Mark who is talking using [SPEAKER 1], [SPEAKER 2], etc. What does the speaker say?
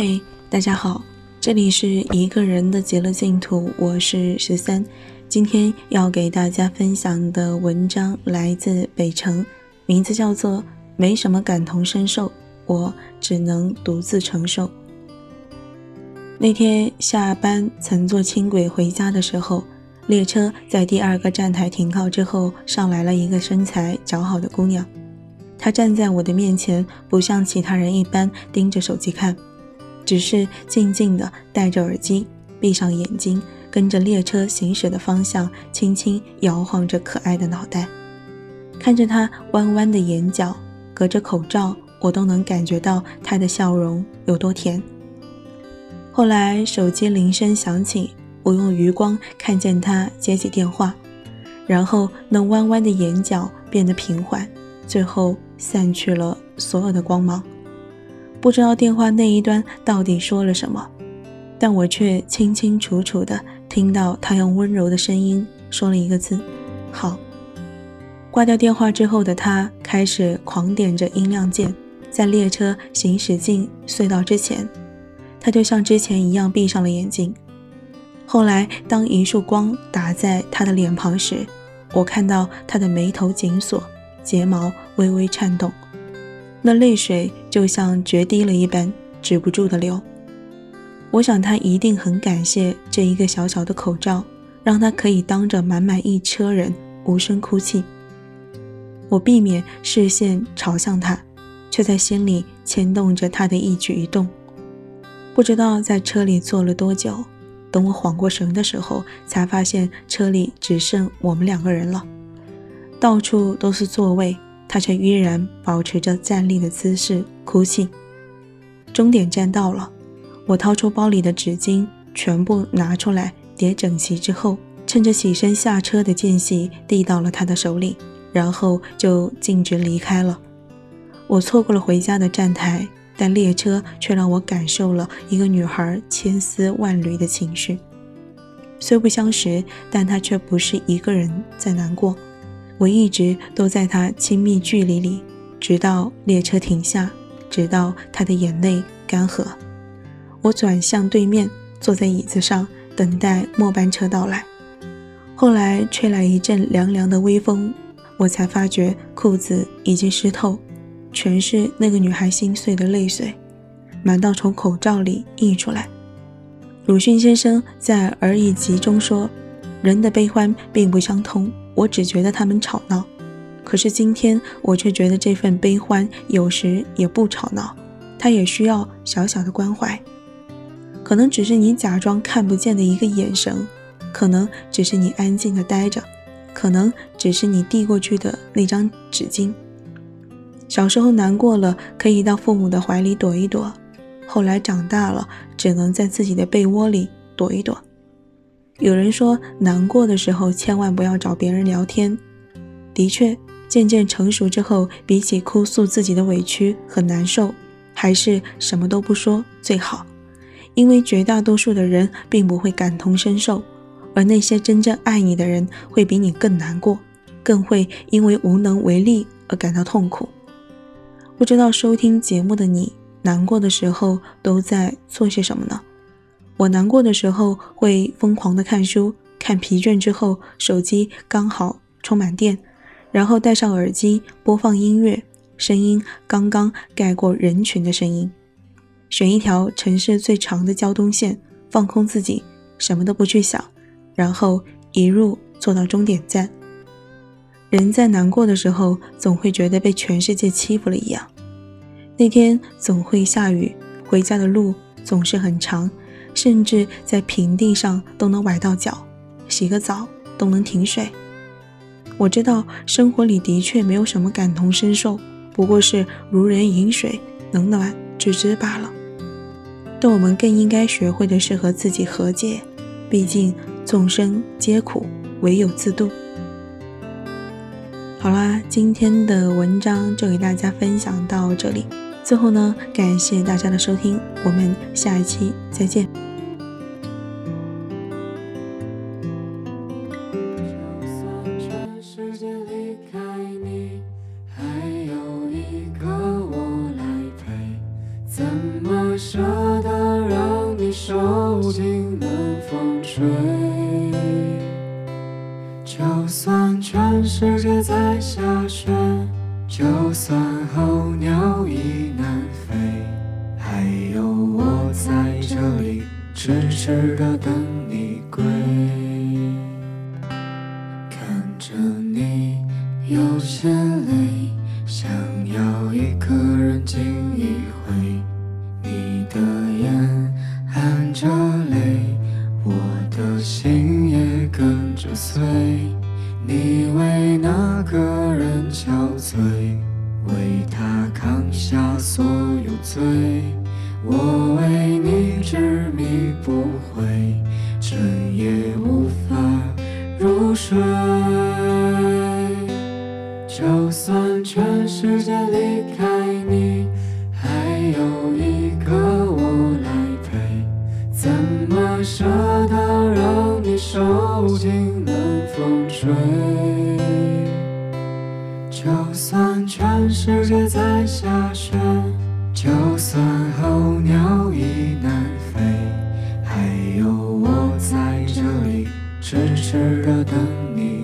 [SPEAKER 1] 嘿，大家好，这里是一个人的极乐净土，我是十三。今天要给大家分享的文章来自北城，名字叫做《没什么感同身受，我只能独自承受》。那天下班乘坐轻轨回家的时候，列车在第二个站台停靠之后，上来了一个身材姣好的姑娘。她站在我的面前，不像其他人一般盯着手机看。只是静静地戴着耳机，闭上眼睛，跟着列车行驶的方向，轻轻摇晃着可爱的脑袋，看着他弯弯的眼角，隔着口罩，我都能感觉到他的笑容有多甜。后来手机铃声响起，我用余光看见他接起电话，然后那弯弯的眼角变得平缓，最后散去了所有的光芒。不知道电话那一端到底说了什么，但我却清清楚楚地听到他用温柔的声音说了一个字：“好。”挂掉电话之后的他开始狂点着音量键，在列车行驶进隧道之前，他就像之前一样闭上了眼睛。后来，当一束光打在他的脸庞时，我看到他的眉头紧锁，睫毛微微颤动。那泪水就像决堤了一般，止不住的流。我想他一定很感谢这一个小小的口罩，让他可以当着满满一车人无声哭泣。我避免视线朝向他，却在心里牵动着他的一举一动。不知道在车里坐了多久，等我缓过神的时候，才发现车里只剩我们两个人了，到处都是座位。他却依然保持着站立的姿势哭泣。终点站到了，我掏出包里的纸巾，全部拿出来叠整齐之后，趁着起身下车的间隙递到了他的手里，然后就径直离开了。我错过了回家的站台，但列车却让我感受了一个女孩千丝万缕的情绪。虽不相识，但她却不是一个人在难过。我一直都在他亲密距离里，直到列车停下，直到他的眼泪干涸。我转向对面，坐在椅子上，等待末班车到来。后来吹来一阵凉凉的微风，我才发觉裤子已经湿透，全是那个女孩心碎的泪水，满到从口罩里溢出来。鲁迅先生在《而已集》中说：“人的悲欢并不相通。”我只觉得他们吵闹，可是今天我却觉得这份悲欢有时也不吵闹，它也需要小小的关怀。可能只是你假装看不见的一个眼神，可能只是你安静的待着，可能只是你递过去的那张纸巾。小时候难过了，可以到父母的怀里躲一躲；后来长大了，只能在自己的被窝里躲一躲。有人说，难过的时候千万不要找别人聊天。的确，渐渐成熟之后，比起哭诉自己的委屈和难受，还是什么都不说最好。因为绝大多数的人并不会感同身受，而那些真正爱你的人会比你更难过，更会因为无能为力而感到痛苦。不知道收听节目的你，难过的时候都在做些什么呢？我难过的时候会疯狂的看书，看疲倦之后，手机刚好充满电，然后戴上耳机播放音乐，声音刚刚盖过人群的声音，选一条城市最长的交通线，放空自己，什么都不去想，然后一路坐到终点站。人在难过的时候，总会觉得被全世界欺负了一样。那天总会下雨，回家的路总是很长。甚至在平地上都能崴到脚，洗个澡都能停水。我知道生活里的确没有什么感同身受，不过是如人饮水，冷暖自知罢了。但我们更应该学会的是和自己和解，毕竟众生皆苦，唯有自度。好啦，今天的文章就给大家分享到这里。最后呢，感谢大家的收听，我们下一期再见。
[SPEAKER 2] 怎么舍就算候鸟已南飞，还有我在这里痴痴的等你归。看着你有些累，想罪，为他扛下所有罪。我为你执迷不悔，整夜无法入睡。就算全世界离开你，还有一个我来陪，怎么舍得让你受尽冷风吹？算全世界在下雪，就算候鸟已南飞，还有我在这里痴痴的等你。